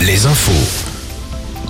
les infos.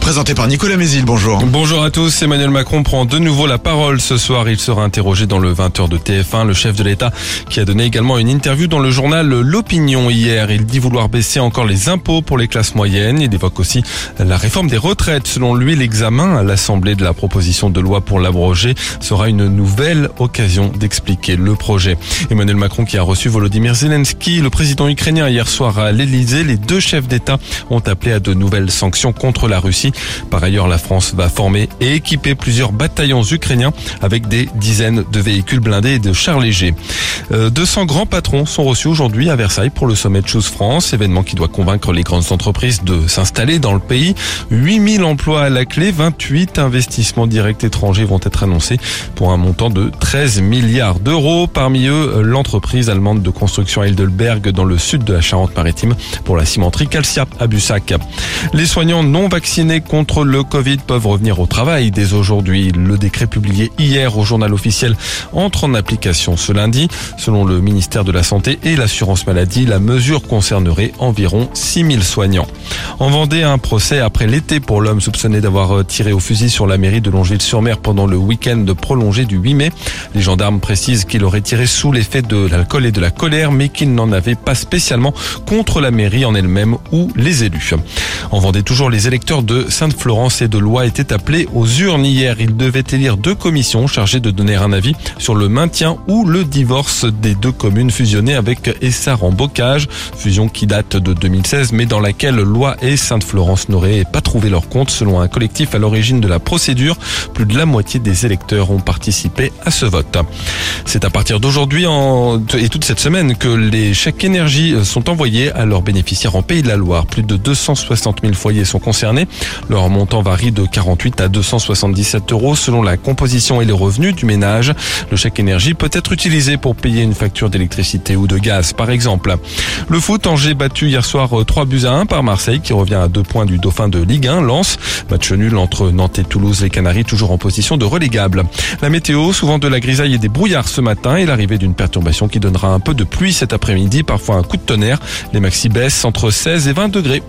Présenté par Nicolas Mézil, bonjour. Bonjour à tous, Emmanuel Macron prend de nouveau la parole ce soir. Il sera interrogé dans le 20h de TF1, le chef de l'État qui a donné également une interview dans le journal L'Opinion hier. Il dit vouloir baisser encore les impôts pour les classes moyennes. Il évoque aussi la réforme des retraites. Selon lui, l'examen à l'Assemblée de la proposition de loi pour l'abroger sera une nouvelle occasion d'expliquer le projet. Emmanuel Macron qui a reçu Volodymyr Zelensky, le président ukrainien hier soir à l'Elysée. Les deux chefs d'État ont appelé à de nouvelles sanctions contre la Russie. Par ailleurs, la France va former et équiper plusieurs bataillons ukrainiens avec des dizaines de véhicules blindés et de chars légers. 200 euh, grands patrons sont reçus aujourd'hui à Versailles pour le sommet de Choose France, événement qui doit convaincre les grandes entreprises de s'installer dans le pays. 8000 emplois à la clé, 28 investissements directs étrangers vont être annoncés pour un montant de 13 milliards d'euros. Parmi eux, l'entreprise allemande de construction Heidelberg dans le sud de la Charente-Maritime pour la cimenterie Calcia à Bussac. Les soignants non vaccinés contre le Covid peuvent revenir au travail dès aujourd'hui. Le décret publié hier au journal officiel entre en application ce lundi. Selon le ministère de la Santé et l'Assurance Maladie, la mesure concernerait environ 6000 soignants. En Vendée, un procès après l'été pour l'homme soupçonné d'avoir tiré au fusil sur la mairie de Longeville-sur-Mer pendant le week-end prolongé du 8 mai. Les gendarmes précisent qu'il aurait tiré sous l'effet de l'alcool et de la colère, mais qu'il n'en avait pas spécialement contre la mairie en elle-même ou les élus. En Vendée, toujours les électeurs de Sainte-Florence et de Loire étaient appelés aux urnes hier. Ils devaient élire deux commissions chargées de donner un avis sur le maintien ou le divorce des deux communes fusionnées avec Essar en Bocage, fusion qui date de 2016 mais dans laquelle Loi et Sainte-Florence n'auraient pas trouvé leur compte selon un collectif à l'origine de la procédure. Plus de la moitié des électeurs ont participé à ce vote. C'est à partir d'aujourd'hui et toute cette semaine que les chèques énergie sont envoyés à leurs bénéficiaires en Pays de la Loire. Plus de 260 000 foyers sont concernés. Leur montant varie de 48 à 277 euros selon la composition et les revenus du ménage. Le chèque énergie peut être utilisé pour payer une facture d'électricité ou de gaz, par exemple. Le foot, Angers battu hier soir 3 buts à 1 par Marseille, qui revient à deux points du dauphin de Ligue 1, Lens. Match nul entre Nantes et Toulouse, les Canaries toujours en position de relégable. La météo, souvent de la grisaille et des brouillards ce matin et l'arrivée d'une perturbation qui donnera un peu de pluie cet après-midi, parfois un coup de tonnerre. Les maxi baissent entre 16 et 20 degrés.